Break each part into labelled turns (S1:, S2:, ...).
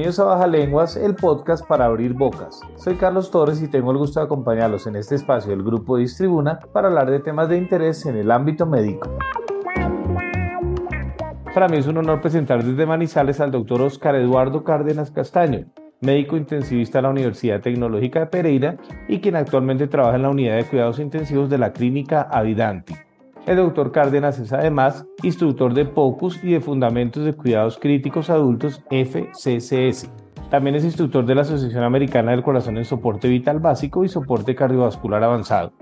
S1: Bienvenidos a Baja Lenguas, el podcast para abrir bocas. Soy Carlos Torres y tengo el gusto de acompañarlos en este espacio del grupo Distribuna para hablar de temas de interés en el ámbito médico. Para mí es un honor presentar desde Manizales al doctor Oscar Eduardo Cárdenas Castaño, médico intensivista de la Universidad Tecnológica de Pereira y quien actualmente trabaja en la unidad de cuidados intensivos de la clínica Avidanti. El doctor Cárdenas es además instructor de POCUS y de Fundamentos de Cuidados Críticos Adultos FCCS. También es instructor de la Asociación Americana del Corazón en Soporte Vital Básico y Soporte Cardiovascular Avanzado.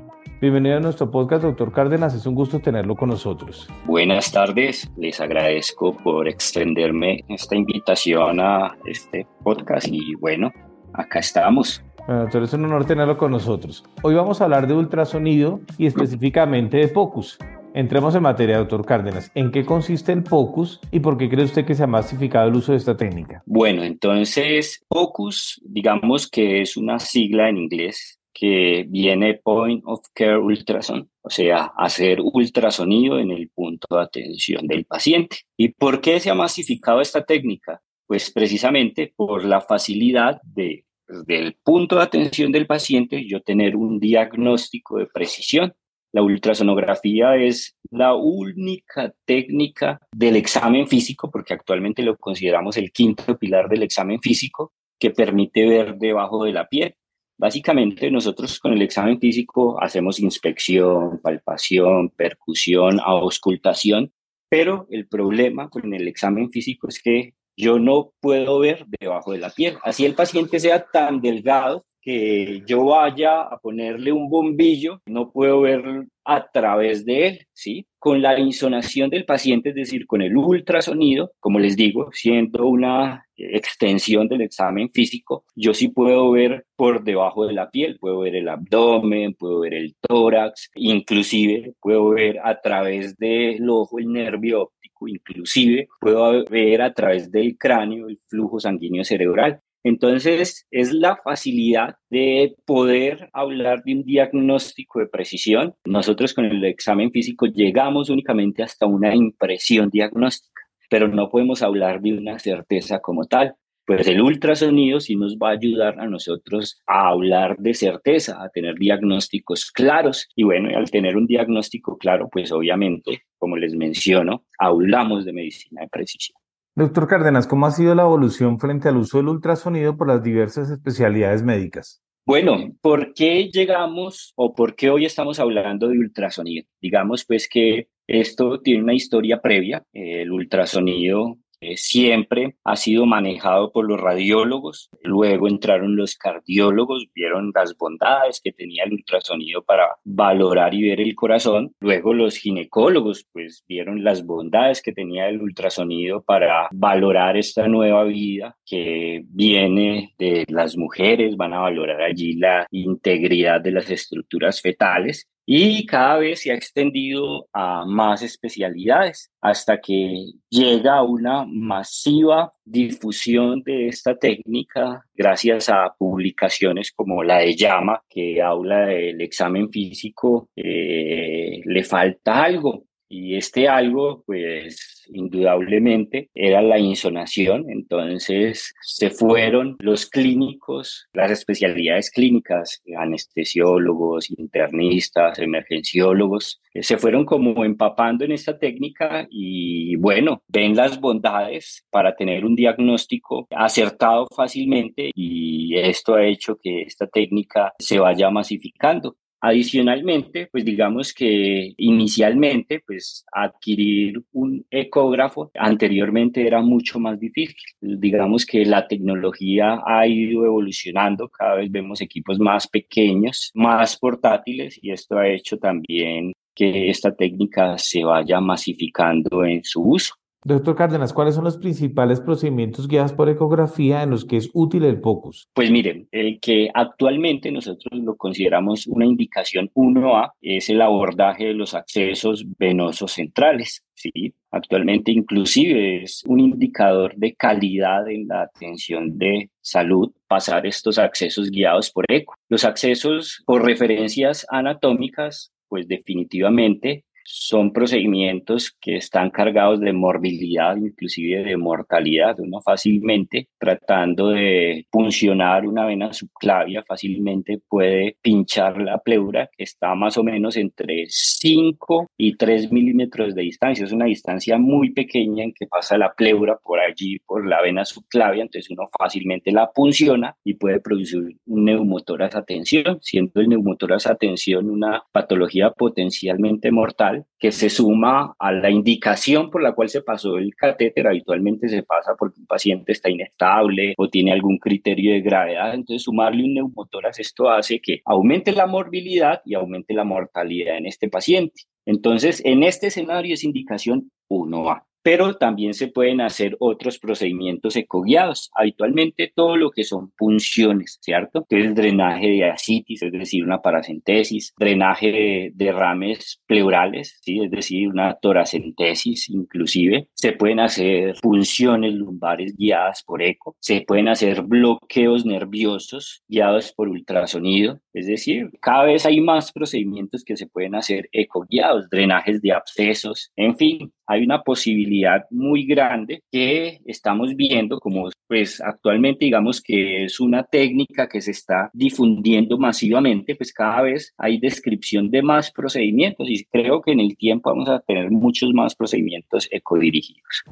S1: Bienvenido a nuestro podcast, doctor Cárdenas. Es un gusto tenerlo con nosotros.
S2: Buenas tardes. Les agradezco por extenderme esta invitación a este podcast y bueno, acá estamos.
S1: Bueno, doctor, es un honor tenerlo con nosotros. Hoy vamos a hablar de ultrasonido y específicamente de POCUS. Entremos en materia, doctor Cárdenas. ¿En qué consiste el POCUS y por qué cree usted que se ha masificado el uso de esta técnica?
S2: Bueno, entonces, POCUS, digamos que es una sigla en inglés que viene Point of Care Ultrasound, o sea, hacer ultrasonido en el punto de atención del paciente. ¿Y por qué se ha masificado esta técnica? Pues precisamente por la facilidad de desde el punto de atención del paciente, yo tener un diagnóstico de precisión. La ultrasonografía es la única técnica del examen físico, porque actualmente lo consideramos el quinto pilar del examen físico, que permite ver debajo de la piel. Básicamente nosotros con el examen físico hacemos inspección, palpación, percusión, auscultación, pero el problema con el examen físico es que yo no puedo ver debajo de la piel. Así el paciente sea tan delgado que yo vaya a ponerle un bombillo, no puedo ver a través de él, ¿sí? Con la insonación del paciente, es decir, con el ultrasonido, como les digo, siendo una extensión del examen físico, yo sí puedo ver por debajo de la piel, puedo ver el abdomen, puedo ver el tórax, inclusive puedo ver a través del ojo el nervio óptico, inclusive puedo ver a través del cráneo el flujo sanguíneo cerebral. Entonces, es la facilidad de poder hablar de un diagnóstico de precisión. Nosotros con el examen físico llegamos únicamente hasta una impresión diagnóstica, pero no podemos hablar de una certeza como tal. Pues el ultrasonido sí nos va a ayudar a nosotros a hablar de certeza, a tener diagnósticos claros. Y bueno, al tener un diagnóstico claro, pues obviamente, como les menciono, hablamos de medicina de precisión.
S1: Doctor Cárdenas, ¿cómo ha sido la evolución frente al uso del ultrasonido por las diversas especialidades médicas?
S2: Bueno, ¿por qué llegamos o por qué hoy estamos hablando de ultrasonido? Digamos pues que esto tiene una historia previa. El ultrasonido eh, siempre ha sido manejado por los radiólogos, luego entraron los cardiólogos, vieron las bondades que tenía el ultrasonido para valorar y ver el corazón, luego los ginecólogos pues vieron las bondades que tenía el ultrasonido para valorar esta nueva vida que viene de las mujeres, van a valorar allí la integridad de las estructuras fetales y cada vez se ha extendido a más especialidades hasta que llega una masiva difusión de esta técnica gracias a publicaciones como la de Llama, que habla del examen físico, eh, le falta algo, y este algo, pues indudablemente era la insonación. Entonces se fueron los clínicos, las especialidades clínicas, anestesiólogos, internistas, emergenciólogos, se fueron como empapando en esta técnica y bueno, ven las bondades para tener un diagnóstico acertado fácilmente y esto ha hecho que esta técnica se vaya masificando. Adicionalmente, pues digamos que inicialmente, pues adquirir un ecógrafo anteriormente era mucho más difícil. Digamos que la tecnología ha ido evolucionando, cada vez vemos equipos más pequeños, más portátiles y esto ha hecho también que esta técnica se vaya masificando en su uso.
S1: Doctor Cárdenas, ¿cuáles son los principales procedimientos guiados por ecografía en los que es útil el POCUS?
S2: Pues miren, el que actualmente nosotros lo consideramos una indicación 1A es el abordaje de los accesos venosos centrales. ¿sí? Actualmente inclusive es un indicador de calidad en la atención de salud pasar estos accesos guiados por eco. Los accesos por referencias anatómicas, pues definitivamente son procedimientos que están cargados de morbilidad, inclusive de mortalidad. Uno fácilmente, tratando de puncionar una vena subclavia, fácilmente puede pinchar la pleura, que está más o menos entre 5 y 3 milímetros de distancia. Es una distancia muy pequeña en que pasa la pleura por allí, por la vena subclavia, entonces uno fácilmente la punciona y puede producir un neumotoras a tensión, siendo el neumotoras a tensión una patología potencialmente mortal que se suma a la indicación por la cual se pasó el catéter. Habitualmente se pasa porque un paciente está inestable o tiene algún criterio de gravedad. Entonces, sumarle un neumotoras, esto hace que aumente la morbilidad y aumente la mortalidad en este paciente. Entonces, en este escenario es indicación 1A pero también se pueden hacer otros procedimientos ecoguiados. Habitualmente todo lo que son punciones, ¿cierto? Entonces drenaje de ascitis, es decir, una paracentesis, drenaje de derrames pleurales, ¿sí? Es decir, una toracentesis inclusive. Se pueden hacer punciones lumbares guiadas por eco. Se pueden hacer bloqueos nerviosos guiados por ultrasonido. Es decir, cada vez hay más procedimientos que se pueden hacer ecoguiados, drenajes de abscesos, en fin, hay una posibilidad muy grande que estamos viendo como pues actualmente digamos que es una técnica que se está difundiendo masivamente, pues cada vez hay descripción de más procedimientos y creo que en el tiempo vamos a tener muchos más procedimientos ecodirigidos.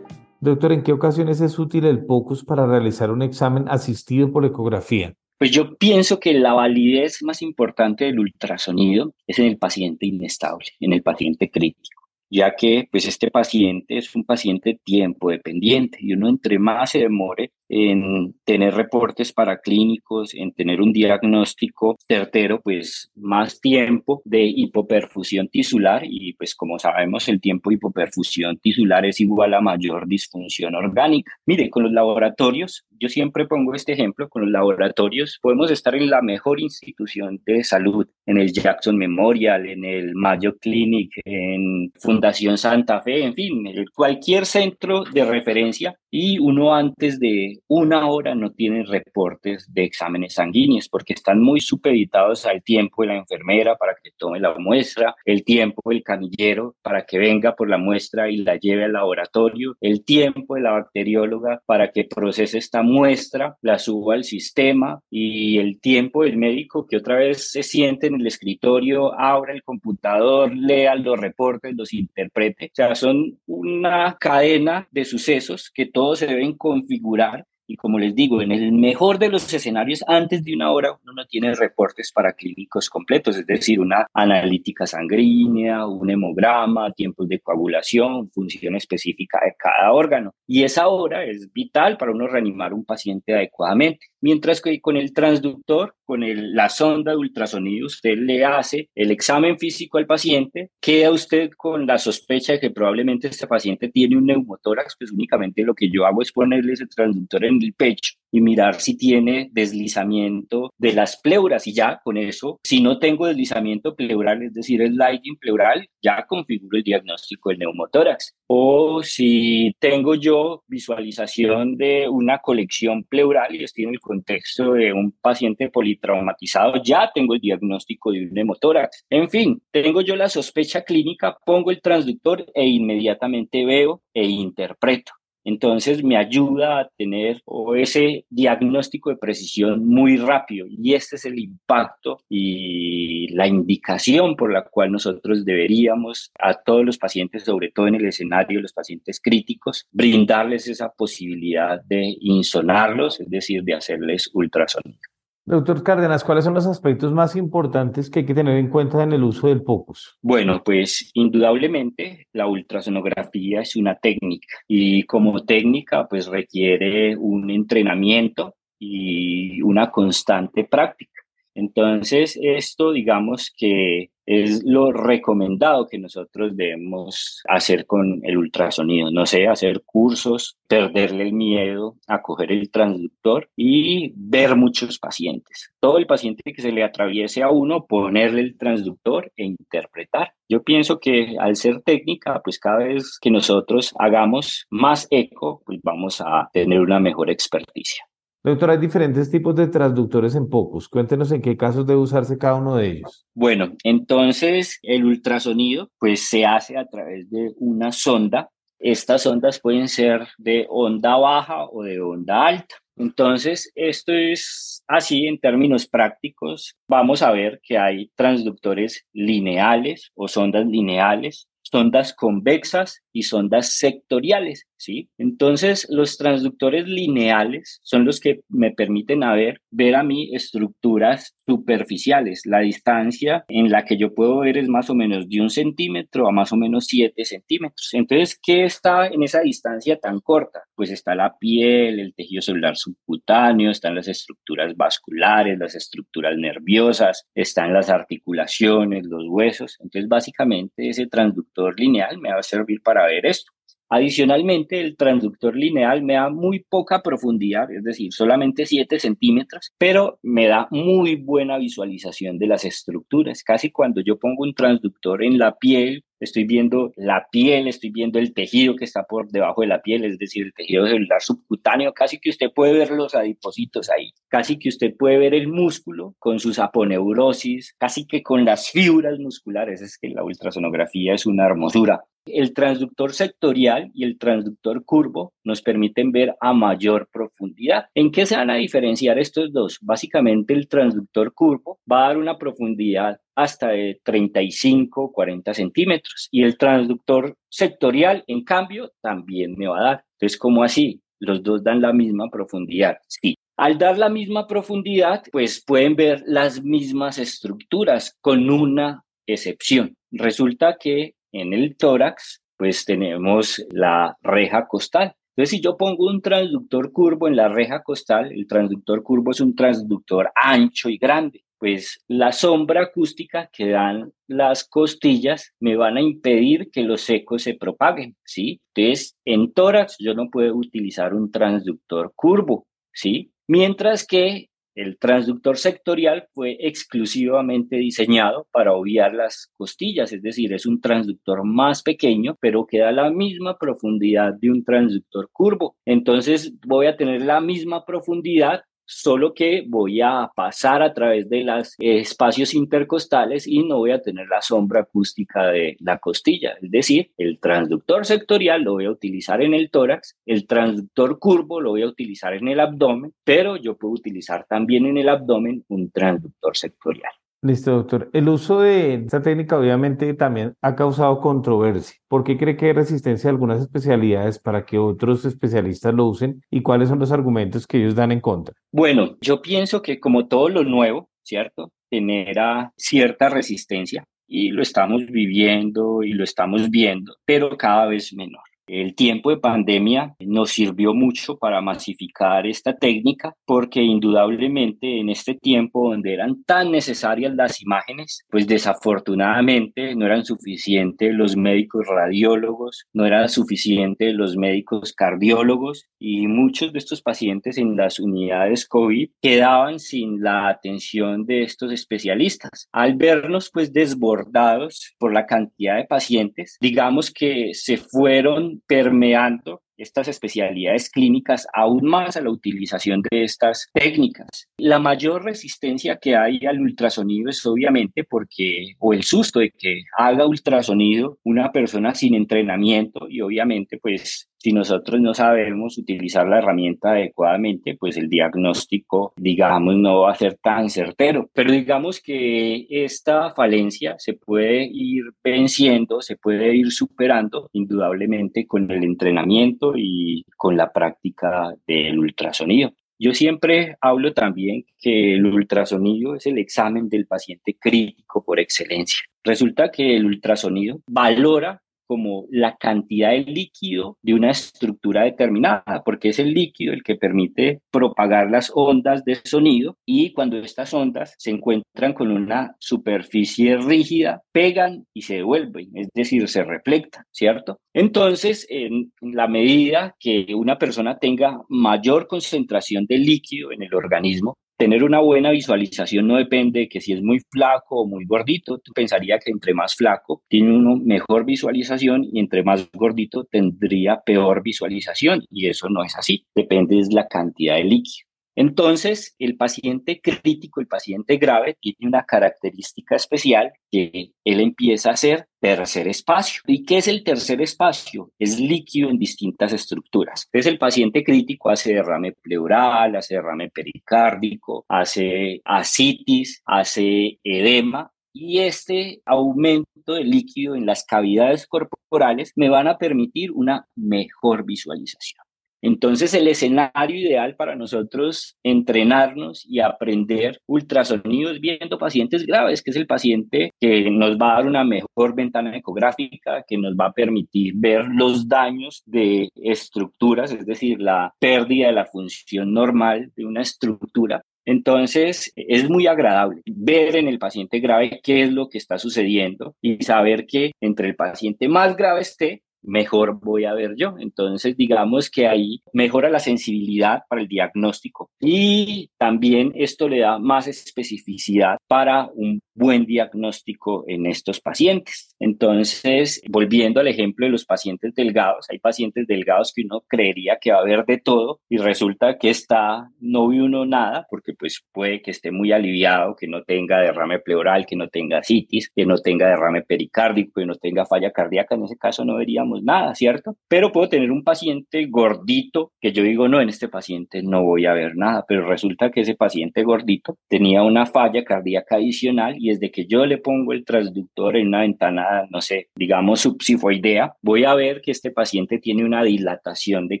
S1: Doctor, ¿en qué ocasiones es útil el POCUS para realizar un examen asistido por ecografía?
S2: Pues yo pienso que la validez más importante del ultrasonido es en el paciente inestable, en el paciente crítico, ya que pues este paciente es un paciente tiempo dependiente y uno entre más se demore en tener reportes para clínicos, en tener un diagnóstico certero, pues más tiempo de hipoperfusión tisular y pues como sabemos el tiempo de hipoperfusión tisular es igual a mayor disfunción orgánica. Mire, con los laboratorios, yo siempre pongo este ejemplo, con los laboratorios podemos estar en la mejor institución de salud, en el Jackson Memorial, en el Mayo Clinic, en Fundación Santa Fe, en fin, cualquier centro de referencia y uno antes de una hora no tiene reportes de exámenes sanguíneos porque están muy supeditados al tiempo de la enfermera para que tome la muestra, el tiempo del canillero para que venga por la muestra y la lleve al laboratorio, el tiempo de la bacterióloga para que procese esta muestra, la suba al sistema y el tiempo del médico que otra vez se siente en el escritorio, abra el computador, lea los reportes, los interprete. O sea, son una cadena de sucesos que todos se deben configurar y como les digo, en el mejor de los escenarios, antes de una hora uno no tiene reportes para clínicos completos, es decir, una analítica sanguínea, un hemograma, tiempos de coagulación, función específica de cada órgano. Y esa hora es vital para uno reanimar un paciente adecuadamente. Mientras que con el transductor, con el, la sonda de ultrasonido, usted le hace el examen físico al paciente, queda usted con la sospecha de que probablemente este paciente tiene un neumotórax, pues únicamente lo que yo hago es ponerle ese transductor en el pecho y mirar si tiene deslizamiento de las pleuras y ya con eso, si no tengo deslizamiento pleural, es decir, el lighting pleural, ya configuro el diagnóstico del neumotórax. O si tengo yo visualización de una colección pleural y estoy en el contexto de un paciente politraumatizado, ya tengo el diagnóstico de un neumotórax. En fin, tengo yo la sospecha clínica, pongo el transductor e inmediatamente veo e interpreto. Entonces me ayuda a tener ese diagnóstico de precisión muy rápido y este es el impacto y la indicación por la cual nosotros deberíamos a todos los pacientes, sobre todo en el escenario de los pacientes críticos, brindarles esa posibilidad de insonarlos, es decir, de hacerles ultrasonido.
S1: Doctor Cárdenas, ¿cuáles son los aspectos más importantes que hay que tener en cuenta en el uso del POCUS?
S2: Bueno, pues indudablemente la ultrasonografía es una técnica y como técnica pues requiere un entrenamiento y una constante práctica. Entonces, esto digamos que es lo recomendado que nosotros debemos hacer con el ultrasonido. No sé, hacer cursos, perderle el miedo a coger el transductor y ver muchos pacientes. Todo el paciente que se le atraviese a uno, ponerle el transductor e interpretar. Yo pienso que al ser técnica, pues cada vez que nosotros hagamos más eco, pues vamos a tener una mejor experticia.
S1: Doctor, hay diferentes tipos de transductores en POCUS. Cuéntenos en qué casos debe usarse cada uno de ellos.
S2: Bueno, entonces el ultrasonido pues se hace a través de una sonda. Estas ondas pueden ser de onda baja o de onda alta. Entonces, esto es así en términos prácticos. Vamos a ver que hay transductores lineales o sondas lineales, sondas convexas y sondas sectoriales, ¿sí? Entonces, los transductores lineales son los que me permiten a ver, ver a mí estructuras superficiales. La distancia en la que yo puedo ver es más o menos de un centímetro a más o menos siete centímetros. Entonces, ¿qué está en esa distancia tan corta? Pues está la piel, el tejido celular subcutáneo, están las estructuras vasculares, las estructuras nerviosas, están las articulaciones, los huesos. Entonces, básicamente, ese transductor lineal me va a servir para ver esto. Adicionalmente, el transductor lineal me da muy poca profundidad, es decir, solamente 7 centímetros, pero me da muy buena visualización de las estructuras. Casi cuando yo pongo un transductor en la piel, estoy viendo la piel, estoy viendo el tejido que está por debajo de la piel, es decir, el tejido celular subcutáneo, casi que usted puede ver los adipocitos ahí, casi que usted puede ver el músculo con sus aponeurosis, casi que con las fibras musculares, es que la ultrasonografía es una hermosura. El transductor sectorial y el transductor curvo nos permiten ver a mayor profundidad. ¿En qué se van a diferenciar estos dos? Básicamente el transductor curvo va a dar una profundidad hasta de 35, 40 centímetros y el transductor sectorial, en cambio, también me va a dar. Entonces, ¿cómo así? Los dos dan la misma profundidad. Sí, al dar la misma profundidad, pues pueden ver las mismas estructuras con una excepción. Resulta que en el tórax, pues tenemos la reja costal. Entonces, si yo pongo un transductor curvo en la reja costal, el transductor curvo es un transductor ancho y grande, pues la sombra acústica que dan las costillas me van a impedir que los ecos se propaguen, ¿sí? Entonces, en tórax yo no puedo utilizar un transductor curvo, ¿sí? Mientras que el transductor sectorial fue exclusivamente diseñado para obviar las costillas, es decir, es un transductor más pequeño, pero que da la misma profundidad de un transductor curvo. Entonces voy a tener la misma profundidad solo que voy a pasar a través de los espacios intercostales y no voy a tener la sombra acústica de la costilla. Es decir, el transductor sectorial lo voy a utilizar en el tórax, el transductor curvo lo voy a utilizar en el abdomen, pero yo puedo utilizar también en el abdomen un transductor sectorial.
S1: Listo, doctor. El uso de esta técnica obviamente también ha causado controversia. ¿Por qué cree que hay resistencia a algunas especialidades para que otros especialistas lo usen y cuáles son los argumentos que ellos dan en contra?
S2: Bueno, yo pienso que como todo lo nuevo, ¿cierto? Genera cierta resistencia y lo estamos viviendo y lo estamos viendo, pero cada vez menor. El tiempo de pandemia nos sirvió mucho para masificar esta técnica porque indudablemente en este tiempo donde eran tan necesarias las imágenes, pues desafortunadamente no eran suficientes los médicos radiólogos, no eran suficientes los médicos cardiólogos y muchos de estos pacientes en las unidades COVID quedaban sin la atención de estos especialistas. Al vernos pues desbordados por la cantidad de pacientes, digamos que se fueron permeando estas especialidades clínicas aún más a la utilización de estas técnicas. La mayor resistencia que hay al ultrasonido es obviamente porque, o el susto de que haga ultrasonido una persona sin entrenamiento y obviamente pues si nosotros no sabemos utilizar la herramienta adecuadamente, pues el diagnóstico, digamos, no va a ser tan certero. Pero digamos que esta falencia se puede ir venciendo, se puede ir superando indudablemente con el entrenamiento y con la práctica del ultrasonido. Yo siempre hablo también que el ultrasonido es el examen del paciente crítico por excelencia. Resulta que el ultrasonido valora como la cantidad de líquido de una estructura determinada, porque es el líquido el que permite propagar las ondas de sonido y cuando estas ondas se encuentran con una superficie rígida, pegan y se devuelven, es decir, se reflectan, ¿cierto? Entonces, en la medida que una persona tenga mayor concentración de líquido en el organismo, tener una buena visualización no depende de que si es muy flaco o muy gordito, tú pensaría que entre más flaco tiene uno mejor visualización y entre más gordito tendría peor visualización y eso no es así, depende de la cantidad de líquido. Entonces, el paciente crítico, el paciente grave, tiene una característica especial que él empieza a ser tercer espacio. ¿Y qué es el tercer espacio? Es líquido en distintas estructuras. Entonces, el paciente crítico hace derrame pleural, hace derrame pericárdico, hace asitis, hace edema y este aumento de líquido en las cavidades corporales me van a permitir una mejor visualización. Entonces, el escenario ideal para nosotros entrenarnos y aprender ultrasonidos viendo pacientes graves, que es el paciente que nos va a dar una mejor ventana ecográfica, que nos va a permitir ver los daños de estructuras, es decir, la pérdida de la función normal de una estructura. Entonces, es muy agradable ver en el paciente grave qué es lo que está sucediendo y saber que entre el paciente más grave esté, mejor voy a ver yo. Entonces, digamos que ahí mejora la sensibilidad para el diagnóstico y también esto le da más especificidad para un buen diagnóstico en estos pacientes. Entonces, volviendo al ejemplo de los pacientes delgados, hay pacientes delgados que uno creería que va a haber de todo y resulta que está, no vi uno nada, porque pues puede que esté muy aliviado, que no tenga derrame pleural, que no tenga citis, que no tenga derrame pericárdico, que no tenga falla cardíaca, en ese caso no veríamos nada, ¿cierto? Pero puedo tener un paciente gordito que yo digo, no, en este paciente no voy a ver nada, pero resulta que ese paciente gordito tenía una falla cardíaca adicional y desde que yo le pongo el transductor en una ventana, no sé, digamos subsifoidea, voy a ver que este paciente tiene una dilatación de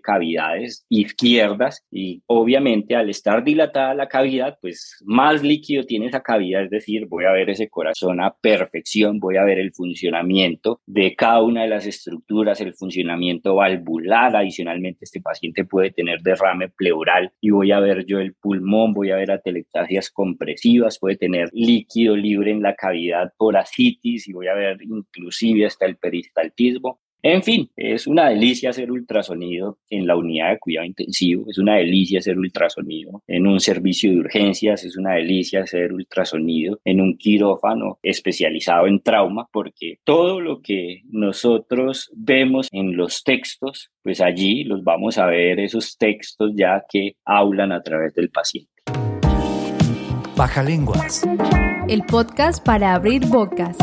S2: cavidades izquierdas y obviamente al estar dilatada la cavidad, pues más líquido tiene esa cavidad, es decir, voy a ver ese corazón a perfección, voy a ver el funcionamiento de cada una de las estructuras, el funcionamiento valvular, adicionalmente este paciente puede tener derrame pleural y voy a ver yo el pulmón, voy a ver atelectasias compresivas, puede tener líquido libre en la cavidad por asitis y voy a ver inclusive hasta el peristaltismo. En fin, es una delicia hacer ultrasonido en la unidad de cuidado intensivo, es una delicia hacer ultrasonido en un servicio de urgencias, es una delicia hacer ultrasonido en un quirófano especializado en trauma, porque todo lo que nosotros vemos en los textos, pues allí los vamos a ver esos textos ya que hablan a través del paciente.
S3: Baja lenguas
S4: el podcast para abrir bocas.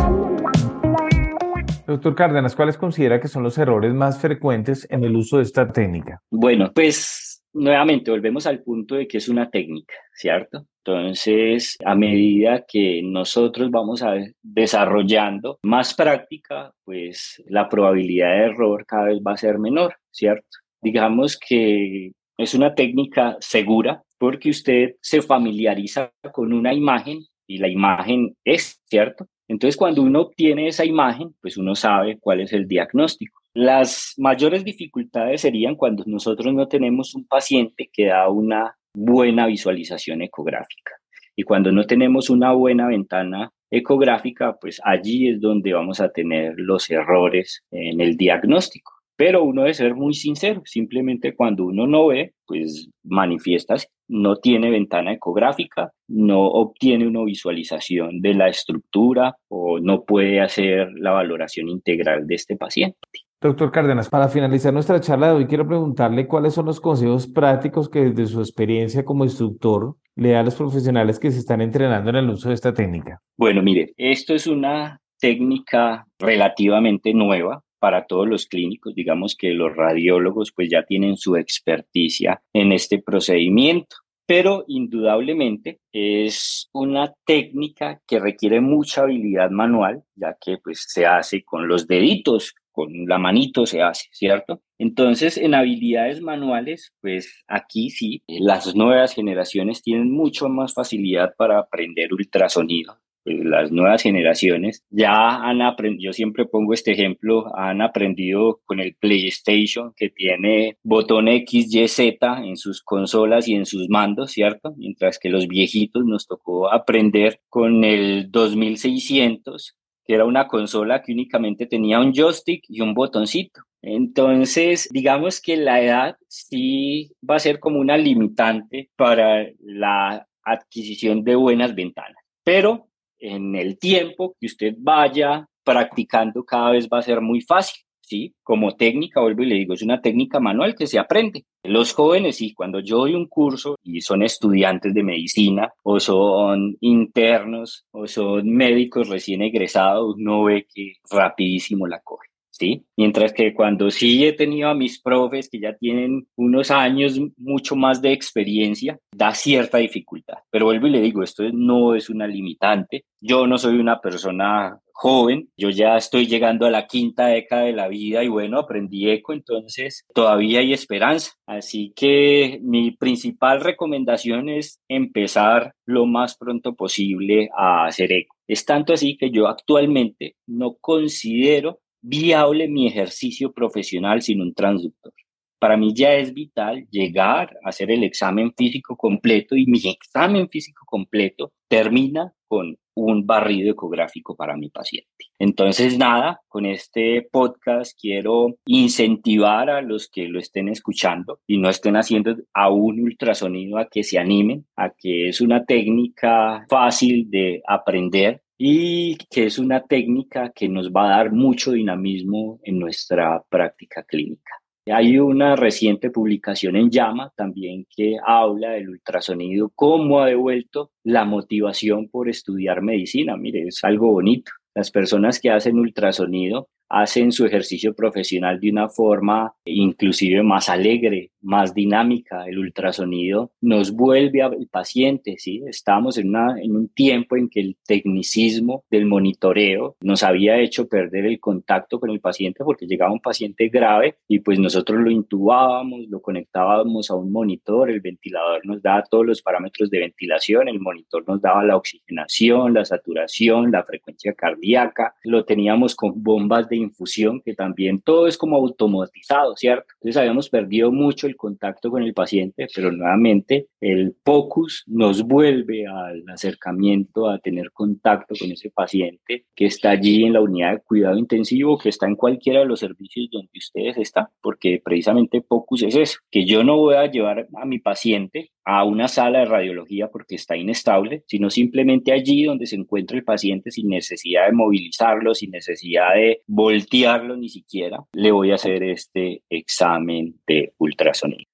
S1: Doctor Cárdenas, ¿cuáles considera que son los errores más frecuentes en el uso de esta técnica?
S2: Bueno, pues nuevamente volvemos al punto de que es una técnica, ¿cierto? Entonces, a medida que nosotros vamos a desarrollando más práctica, pues la probabilidad de error cada vez va a ser menor, ¿cierto? Digamos que es una técnica segura porque usted se familiariza con una imagen y la imagen es, ¿cierto? Entonces, cuando uno obtiene esa imagen, pues uno sabe cuál es el diagnóstico. Las mayores dificultades serían cuando nosotros no tenemos un paciente que da una buena visualización ecográfica. Y cuando no tenemos una buena ventana ecográfica, pues allí es donde vamos a tener los errores en el diagnóstico. Pero uno debe ser muy sincero, simplemente cuando uno no ve, pues manifiestas, no tiene ventana ecográfica, no obtiene una visualización de la estructura o no puede hacer la valoración integral de este paciente.
S1: Doctor Cárdenas, para finalizar nuestra charla de hoy, quiero preguntarle cuáles son los consejos prácticos que desde su experiencia como instructor le da a los profesionales que se están entrenando en el uso de esta técnica.
S2: Bueno, mire, esto es una técnica relativamente nueva para todos los clínicos, digamos que los radiólogos pues ya tienen su experticia en este procedimiento, pero indudablemente es una técnica que requiere mucha habilidad manual, ya que pues se hace con los deditos con la manito se hace, ¿cierto? Entonces, en habilidades manuales, pues aquí sí, las nuevas generaciones tienen mucho más facilidad para aprender ultrasonido. Pues, las nuevas generaciones ya han aprendido, yo siempre pongo este ejemplo, han aprendido con el PlayStation que tiene botón X, Y, Z en sus consolas y en sus mandos, ¿cierto? Mientras que los viejitos nos tocó aprender con el 2600 que era una consola que únicamente tenía un joystick y un botoncito. Entonces, digamos que la edad sí va a ser como una limitante para la adquisición de buenas ventanas. Pero en el tiempo que usted vaya practicando cada vez va a ser muy fácil. ¿sí? Como técnica, vuelvo y le digo, es una técnica manual que se aprende. Los jóvenes, sí, cuando yo doy un curso y son estudiantes de medicina o son internos o son médicos recién egresados, no ve que rapidísimo la coge. ¿Sí? Mientras que cuando sí he tenido a mis profes que ya tienen unos años mucho más de experiencia, da cierta dificultad. Pero vuelvo y le digo, esto no es una limitante. Yo no soy una persona joven, yo ya estoy llegando a la quinta década de la vida y bueno, aprendí eco, entonces todavía hay esperanza. Así que mi principal recomendación es empezar lo más pronto posible a hacer eco. Es tanto así que yo actualmente no considero viable mi ejercicio profesional sin un transductor. Para mí ya es vital llegar a hacer el examen físico completo y mi examen físico completo termina con un barrido ecográfico para mi paciente. Entonces, nada, con este podcast quiero incentivar a los que lo estén escuchando y no estén haciendo aún ultrasonido a que se animen, a que es una técnica fácil de aprender y que es una técnica que nos va a dar mucho dinamismo en nuestra práctica clínica. Hay una reciente publicación en Llama también que habla del ultrasonido, cómo ha devuelto la motivación por estudiar medicina. Mire, es algo bonito. Las personas que hacen ultrasonido hacen su ejercicio profesional de una forma inclusive más alegre, más dinámica. El ultrasonido nos vuelve al paciente, ¿sí? Estamos en, una, en un tiempo en que el tecnicismo del monitoreo nos había hecho perder el contacto con el paciente porque llegaba un paciente grave y pues nosotros lo intubábamos, lo conectábamos a un monitor, el ventilador nos daba todos los parámetros de ventilación, el monitor nos daba la oxigenación, la saturación, la frecuencia cardíaca, lo teníamos con bombas de infusión, que también todo es como automatizado, ¿cierto? Entonces habíamos perdido mucho el contacto con el paciente, pero nuevamente el POCUS nos vuelve al acercamiento, a tener contacto con ese paciente que está allí en la unidad de cuidado intensivo, que está en cualquiera de los servicios donde ustedes están, porque precisamente POCUS es eso, que yo no voy a llevar a mi paciente a una sala de radiología porque está inestable, sino simplemente allí donde se encuentra el paciente sin necesidad de movilizarlo, sin necesidad de voltearlo ni siquiera, le voy a hacer este examen de ultrasonido.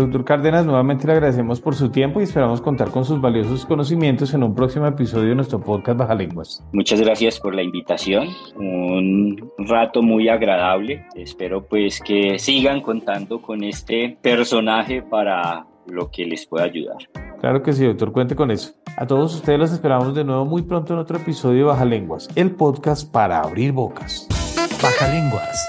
S1: Doctor Cárdenas, nuevamente le agradecemos por su tiempo y esperamos contar con sus valiosos conocimientos en un próximo episodio de nuestro podcast Baja Lenguas.
S2: Muchas gracias por la invitación, un rato muy agradable. Espero pues que sigan contando con este personaje para lo que les pueda ayudar.
S1: Claro que sí, doctor, cuente con eso. A todos ustedes los esperamos de nuevo muy pronto en otro episodio de Baja Lenguas, el podcast para abrir bocas.
S3: Baja Lenguas,